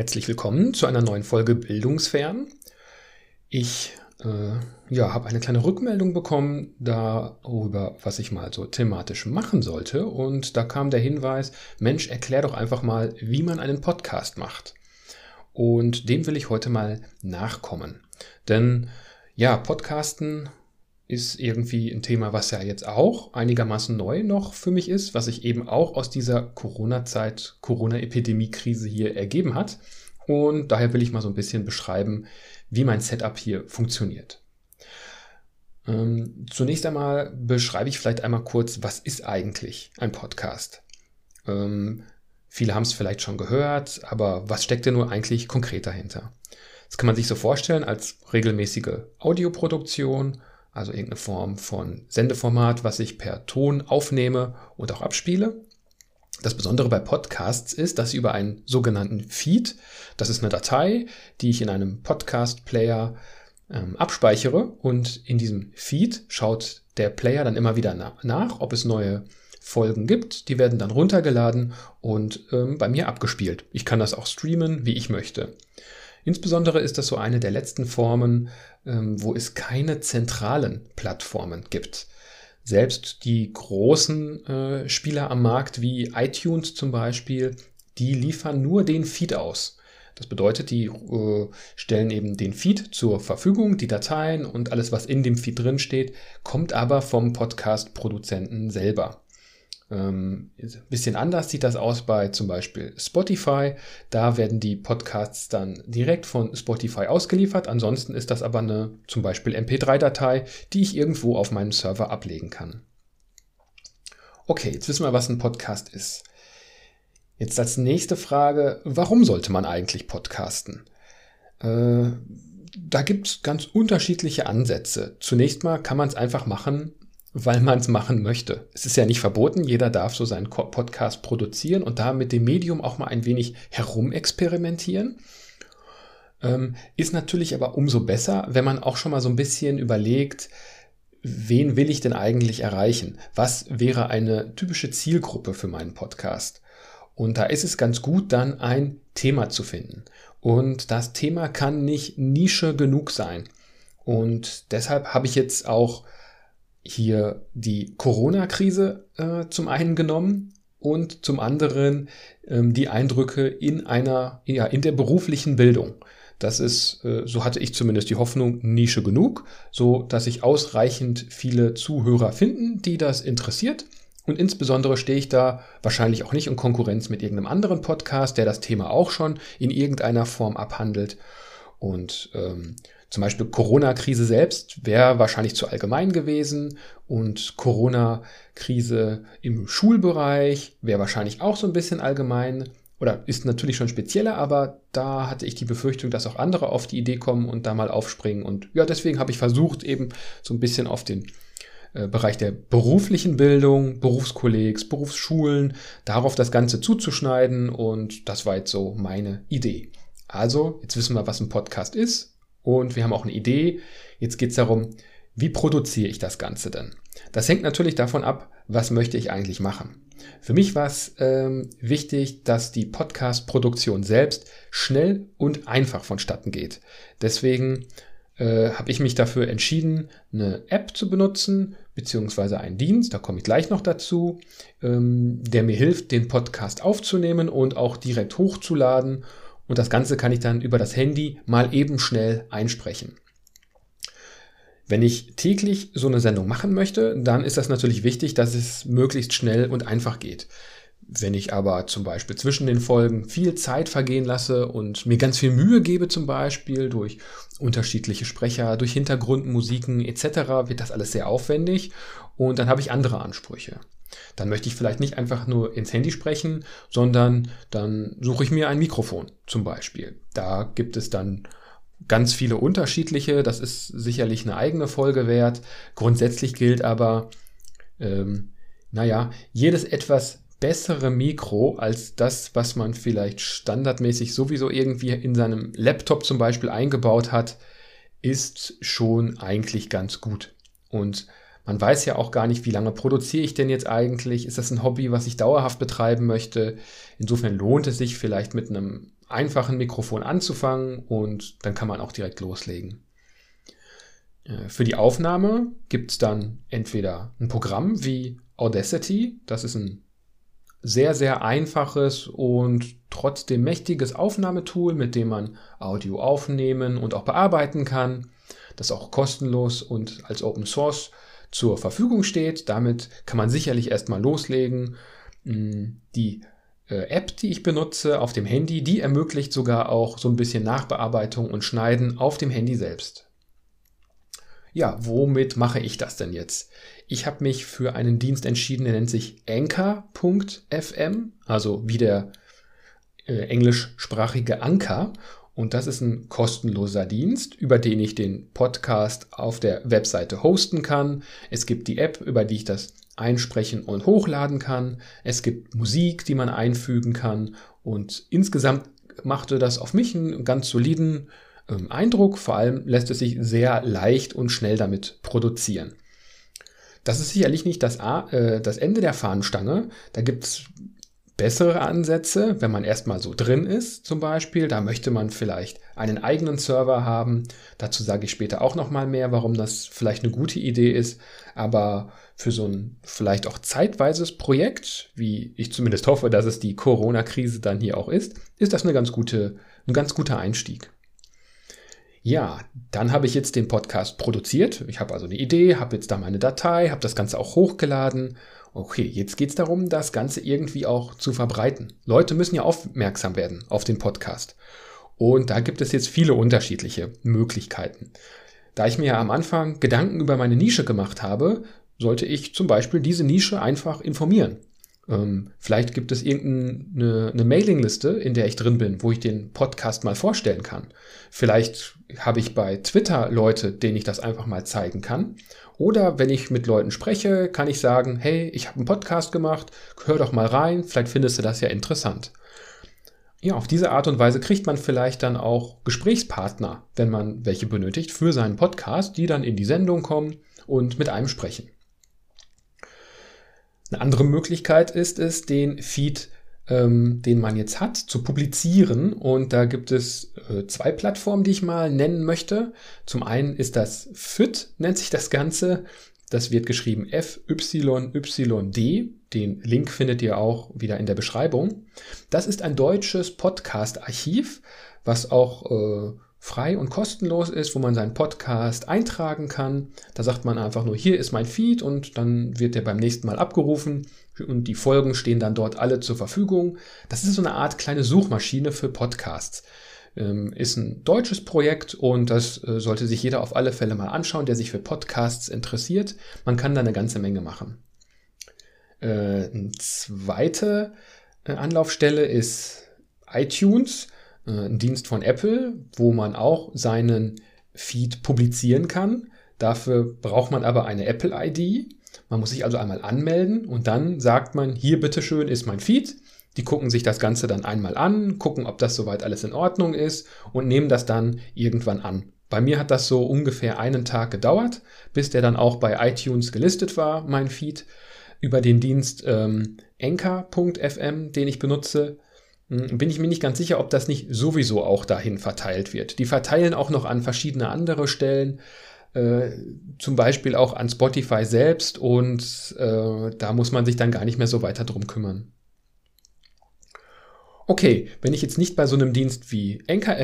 Herzlich willkommen zu einer neuen Folge Bildungsfern. Ich äh, ja, habe eine kleine Rückmeldung bekommen darüber, was ich mal so thematisch machen sollte. Und da kam der Hinweis, Mensch, erklär doch einfach mal, wie man einen Podcast macht. Und dem will ich heute mal nachkommen. Denn ja, Podcasten ist irgendwie ein Thema, was ja jetzt auch einigermaßen neu noch für mich ist, was sich eben auch aus dieser Corona-Zeit, Corona-Epidemie-Krise hier ergeben hat. Und daher will ich mal so ein bisschen beschreiben, wie mein Setup hier funktioniert. Ähm, zunächst einmal beschreibe ich vielleicht einmal kurz, was ist eigentlich ein Podcast? Ähm, viele haben es vielleicht schon gehört, aber was steckt denn nur eigentlich konkret dahinter? Das kann man sich so vorstellen als regelmäßige Audioproduktion also irgendeine Form von Sendeformat, was ich per Ton aufnehme und auch abspiele. Das Besondere bei Podcasts ist, dass sie über einen sogenannten Feed, das ist eine Datei, die ich in einem Podcast-Player ähm, abspeichere und in diesem Feed schaut der Player dann immer wieder na nach, ob es neue Folgen gibt. Die werden dann runtergeladen und ähm, bei mir abgespielt. Ich kann das auch streamen, wie ich möchte. Insbesondere ist das so eine der letzten Formen, ähm, wo es keine zentralen Plattformen gibt. Selbst die großen äh, Spieler am Markt wie iTunes zum Beispiel, die liefern nur den Feed aus. Das bedeutet, die äh, stellen eben den Feed zur Verfügung, die Dateien und alles, was in dem Feed drin steht, kommt aber vom Podcast-Produzenten selber. Ähm, bisschen anders sieht das aus bei zum Beispiel Spotify. Da werden die Podcasts dann direkt von Spotify ausgeliefert. Ansonsten ist das aber eine zum Beispiel MP3-Datei, die ich irgendwo auf meinem Server ablegen kann. Okay, jetzt wissen wir, was ein Podcast ist. Jetzt als nächste Frage, warum sollte man eigentlich podcasten? Äh, da gibt es ganz unterschiedliche Ansätze. Zunächst mal kann man es einfach machen, weil man es machen möchte. Es ist ja nicht verboten, jeder darf so seinen Podcast produzieren und da mit dem Medium auch mal ein wenig herumexperimentieren. Ähm, ist natürlich aber umso besser, wenn man auch schon mal so ein bisschen überlegt, wen will ich denn eigentlich erreichen? Was wäre eine typische Zielgruppe für meinen Podcast? Und da ist es ganz gut, dann ein Thema zu finden. Und das Thema kann nicht Nische genug sein. Und deshalb habe ich jetzt auch hier die Corona-Krise äh, zum einen genommen und zum anderen ähm, die Eindrücke in einer, ja, in der beruflichen Bildung. Das ist, äh, so hatte ich zumindest die Hoffnung, Nische genug, so dass sich ausreichend viele Zuhörer finden, die das interessiert. Und insbesondere stehe ich da wahrscheinlich auch nicht in Konkurrenz mit irgendeinem anderen Podcast, der das Thema auch schon in irgendeiner Form abhandelt. Und ähm, zum Beispiel Corona-Krise selbst wäre wahrscheinlich zu allgemein gewesen und Corona-Krise im Schulbereich wäre wahrscheinlich auch so ein bisschen allgemein oder ist natürlich schon spezieller, aber da hatte ich die Befürchtung, dass auch andere auf die Idee kommen und da mal aufspringen. Und ja, deswegen habe ich versucht, eben so ein bisschen auf den äh, Bereich der beruflichen Bildung, Berufskollegs, Berufsschulen, darauf das Ganze zuzuschneiden und das war jetzt so meine Idee. Also, jetzt wissen wir, was ein Podcast ist und wir haben auch eine Idee. Jetzt geht es darum, wie produziere ich das Ganze denn? Das hängt natürlich davon ab, was möchte ich eigentlich machen. Für mich war es ähm, wichtig, dass die Podcast-Produktion selbst schnell und einfach vonstatten geht. Deswegen äh, habe ich mich dafür entschieden, eine App zu benutzen, beziehungsweise einen Dienst, da komme ich gleich noch dazu, ähm, der mir hilft, den Podcast aufzunehmen und auch direkt hochzuladen und das Ganze kann ich dann über das Handy mal eben schnell einsprechen. Wenn ich täglich so eine Sendung machen möchte, dann ist das natürlich wichtig, dass es möglichst schnell und einfach geht. Wenn ich aber zum Beispiel zwischen den Folgen viel Zeit vergehen lasse und mir ganz viel Mühe gebe, zum Beispiel durch unterschiedliche Sprecher, durch Hintergrundmusiken etc., wird das alles sehr aufwendig und dann habe ich andere Ansprüche. Dann möchte ich vielleicht nicht einfach nur ins Handy sprechen, sondern dann suche ich mir ein Mikrofon zum Beispiel. Da gibt es dann ganz viele unterschiedliche. Das ist sicherlich eine eigene Folge wert. Grundsätzlich gilt aber, ähm, naja, jedes etwas bessere Mikro als das, was man vielleicht standardmäßig sowieso irgendwie in seinem Laptop zum Beispiel eingebaut hat, ist schon eigentlich ganz gut. Und Man weiß ja auch gar nicht, wie lange produziere ich denn jetzt eigentlich? Ist das ein Hobby, was ich dauerhaft betreiben möchte? Insofern lohnt es sich vielleicht mit einem einfachen Mikrofon anzufangen und dann kann man auch direkt loslegen. Äh, für die Aufnahme gibt es dann entweder ein Programm wie Audacity, das ist ein sehr, sehr einfaches und trotzdem mächtiges Aufnahmetool, mit dem man Audio aufnehmen und auch bearbeiten kann, das auch kostenlos und als Open Source zur Verfügung steht. Damit kann man sicherlich erstmal loslegen. Hm, die äh, App, die ich benutze auf dem Handy, die ermöglicht sogar auch so ein bisschen Nachbearbeitung und Schneiden auf dem Handy selbst. Ja, womit mache ich das denn jetzt? Ich habe mich für einen Dienst entschieden, der nennt sich Anchor.fm, also wie der äh, englischsprachige Anker. Und das ist ein kostenloser Dienst, über den ich den Podcast auf der Webseite hosten kann. Es gibt die App, über die ich das einsprechen und hochladen kann. Es gibt Musik, die man einfügen kann. Und insgesamt machte das auf mich einen ganz soliden ähm, Eindruck. Vor allem lässt es sich sehr leicht und schnell damit produzieren. Das ist sicherlich nicht das, A, äh, das Ende der Fahnenstange. Da gibt es bessere Ansätze, wenn man erstmal so drin ist zum Beispiel. Da möchte man vielleicht einen eigenen Server haben. Dazu sage ich später auch nochmal mehr, warum das vielleicht eine gute Idee ist. Aber für so ein vielleicht auch zeitweises Projekt, wie ich zumindest hoffe, dass es die Corona-Krise dann hier auch ist, ist das eine ganz gute, ein ganz guter Einstieg. Ja, dann habe ich jetzt den Podcast produziert. Ich habe also eine Idee, habe jetzt da meine Datei, habe das Ganze auch hochgeladen. Okay, jetzt geht es darum, das Ganze irgendwie auch zu verbreiten. Leute müssen ja aufmerksam werden auf den Podcast. Und da gibt es jetzt viele unterschiedliche Möglichkeiten. Da ich mir am Anfang Gedanken über meine Nische gemacht habe, sollte ich zum Beispiel diese Nische einfach informieren. Ähm, vielleicht gibt es irgendeine eine Mailingliste, in der ich drin bin, wo ich den Podcast mal vorstellen kann. Vielleicht habe ich bei Twitter Leute, denen ich das einfach mal zeigen kann. Oder wenn ich mit Leuten spreche, kann ich sagen, hey, ich habe einen Podcast gemacht, hör doch mal rein, vielleicht findest du das ja interessant. Ja, auf diese Art und Weise kriegt man vielleicht dann auch Gesprächspartner, wenn man welche benötigt, für seinen Podcast, die dann in die Sendung kommen und mit einem sprechen. Eine andere Möglichkeit ist es, den Feed, ähm, den man jetzt hat, zu publizieren. Und da gibt es äh, zwei Plattformen, die ich mal nennen möchte. Zum einen ist das FIT, nennt sich das Ganze. Das wird geschrieben FYYD. Den Link findet ihr auch wieder in der Beschreibung. Das ist ein deutsches Podcast-Archiv, was auch äh, frei und kostenlos ist, wo man seinen Podcast eintragen kann. Da sagt man einfach nur, hier ist mein Feed und dann wird der beim nächsten Mal abgerufen und die Folgen stehen dann dort alle zur Verfügung. Das ist so eine Art kleine Suchmaschine für Podcasts. Ähm, ist ein deutsches Projekt und das äh, sollte sich jeder auf alle Fälle mal anschauen, der sich für Podcasts interessiert. Man kann da eine ganze Menge machen. Äh, eine zweite äh, Anlaufstelle ist iTunes. Äh, ein Dienst von Apple, wo man auch seinen Feed publizieren kann. Dafür braucht man aber eine Apple-ID. Man muss sich also einmal anmelden und dann sagt man, hier bitteschön ist mein Feed. Die gucken sich das Ganze dann einmal an, gucken, ob das soweit alles in Ordnung ist und nehmen das dann irgendwann an. Bei mir hat das so ungefähr einen Tag gedauert, bis der dann auch bei iTunes gelistet war, mein Feed. Über den Dienst ähm, Anchor.fm, den ich benutze, bin ich mir nicht ganz sicher, ob das nicht sowieso auch dahin verteilt wird. Die verteilen auch noch an verschiedene andere Stellen, äh, zum Beispiel auch an Spotify selbst und äh, da muss man sich dann gar nicht mehr so weiter drum kümmern. Okay, wenn ich jetzt nicht bei so einem Dienst wie Anchor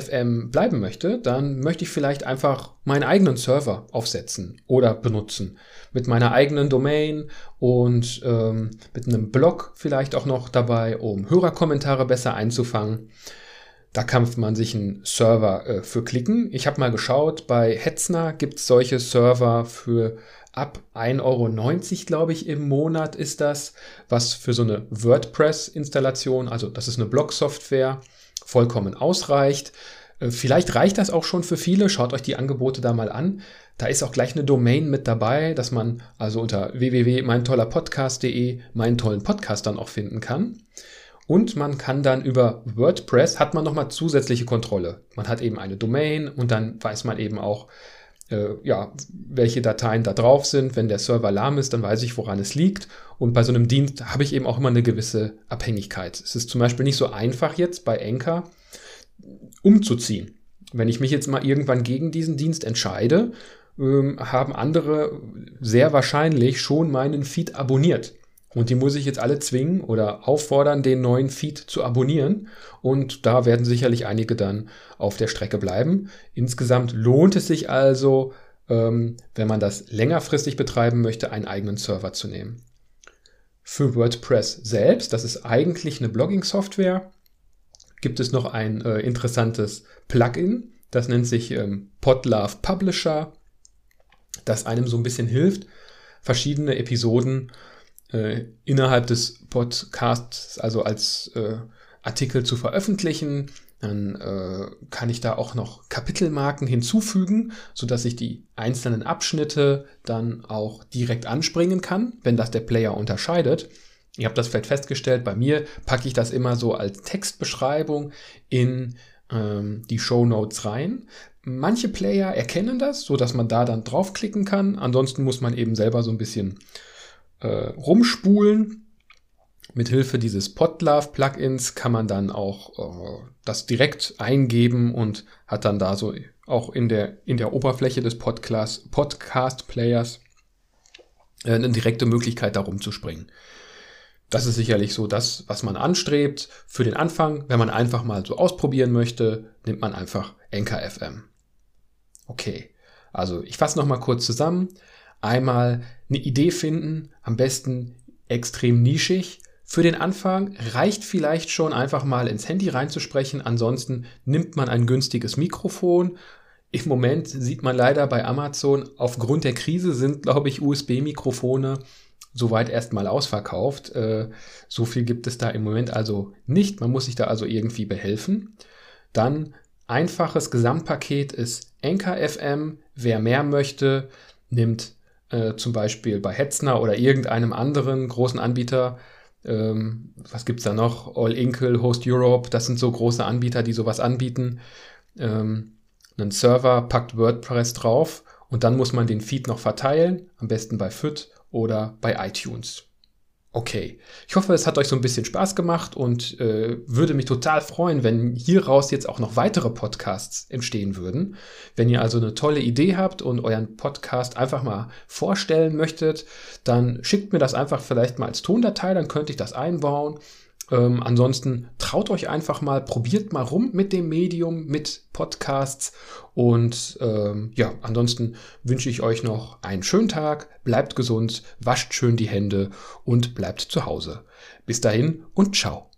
bleiben möchte, dann möchte ich vielleicht einfach meinen eigenen Server aufsetzen oder benutzen. Mit meiner eigenen Domain und ähm, mit einem Blog vielleicht auch noch dabei, um Hörerkommentare besser einzufangen. Da kann man sich einen Server äh, für klicken. Ich habe mal geschaut, bei Hetzner gibt es solche Server für ab 1,90 Euro, glaube ich, im Monat ist das, was für so eine WordPress-Installation, also das ist eine Blog-Software, vollkommen ausreicht. Äh, vielleicht reicht das auch schon für viele. Schaut euch die Angebote da mal an. Da ist auch gleich eine Domain mit dabei, dass man also unter www.meintollerpodcast.de meinen tollen Podcast dann auch finden kann. Und man kann dann über WordPress hat man nochmal zusätzliche Kontrolle. Man hat eben eine Domain und dann weiß man eben auch, äh, ja, welche Dateien da drauf sind. Wenn der Server lahm ist, dann weiß ich, woran es liegt. Und bei so einem Dienst habe ich eben auch immer eine gewisse Abhängigkeit. Es ist zum Beispiel nicht so einfach jetzt bei Enker umzuziehen. Wenn ich mich jetzt mal irgendwann gegen diesen Dienst entscheide, ähm, haben andere sehr wahrscheinlich schon meinen Feed abonniert. Und die muss ich jetzt alle zwingen oder auffordern, den neuen Feed zu abonnieren. Und da werden sicherlich einige dann auf der Strecke bleiben. Insgesamt lohnt es sich also, ähm, wenn man das längerfristig betreiben möchte, einen eigenen Server zu nehmen. Für WordPress selbst, das ist eigentlich eine Blogging-Software, gibt es noch ein äh, interessantes Plugin, das nennt sich ähm, Podlove Publisher, das einem so ein bisschen hilft, verschiedene Episoden äh, innerhalb des Podcasts, also als äh, Artikel zu veröffentlichen. Dann äh, kann ich da auch noch Kapitelmarken hinzufügen, sodass ich die einzelnen Abschnitte dann auch direkt anspringen kann, wenn das der Player unterscheidet. Ihr habt das vielleicht festgestellt, bei mir packe ich das immer so als Textbeschreibung in ähm, die Show Notes rein. Manche Player erkennen das, so dass man da dann draufklicken kann. Ansonsten muss man eben selber so ein bisschen äh, rumspulen. Mit Hilfe dieses Podlove Plugins kann man dann auch äh, das direkt eingeben und hat dann da so auch in der, in der Oberfläche des Podcast, Podcast Players äh, eine direkte Möglichkeit, da rumzuspringen. Das ist sicherlich so das, was man anstrebt. Für den Anfang, wenn man einfach mal so ausprobieren möchte, nimmt man einfach NKFM. Okay, also ich fasse nochmal kurz zusammen. Einmal eine Idee finden, am besten extrem nischig. Für den Anfang reicht vielleicht schon einfach mal ins Handy reinzusprechen. Ansonsten nimmt man ein günstiges Mikrofon. Im Moment sieht man leider bei Amazon, aufgrund der Krise sind, glaube ich, USB-Mikrofone soweit erstmal ausverkauft. Äh, so viel gibt es da im Moment also nicht. Man muss sich da also irgendwie behelfen. Dann einfaches Gesamtpaket ist Anchor FM. Wer mehr möchte, nimmt äh, zum Beispiel bei Hetzner oder irgendeinem anderen großen Anbieter. Ähm, was es da noch? All Inkle, Host Europe, das sind so große Anbieter, die sowas anbieten. Ähm, einen Server packt WordPress drauf und dann muss man den Feed noch verteilen, am besten bei FIT oder bei iTunes. Okay, ich hoffe, es hat euch so ein bisschen Spaß gemacht und äh, würde mich total freuen, wenn hieraus jetzt auch noch weitere Podcasts entstehen würden. Wenn ihr also eine tolle Idee habt und euren Podcast einfach mal vorstellen möchtet, dann schickt mir das einfach vielleicht mal als Tondatei, dann könnte ich das einbauen ähm, ansonsten traut euch einfach mal, probiert mal rum mit dem Medium, mit Podcasts. Und ähm, ja, ansonsten wünsche ich euch noch einen schönen Tag, bleibt gesund, wascht schön die Hände und bleibt zu Hause. Bis dahin und ciao.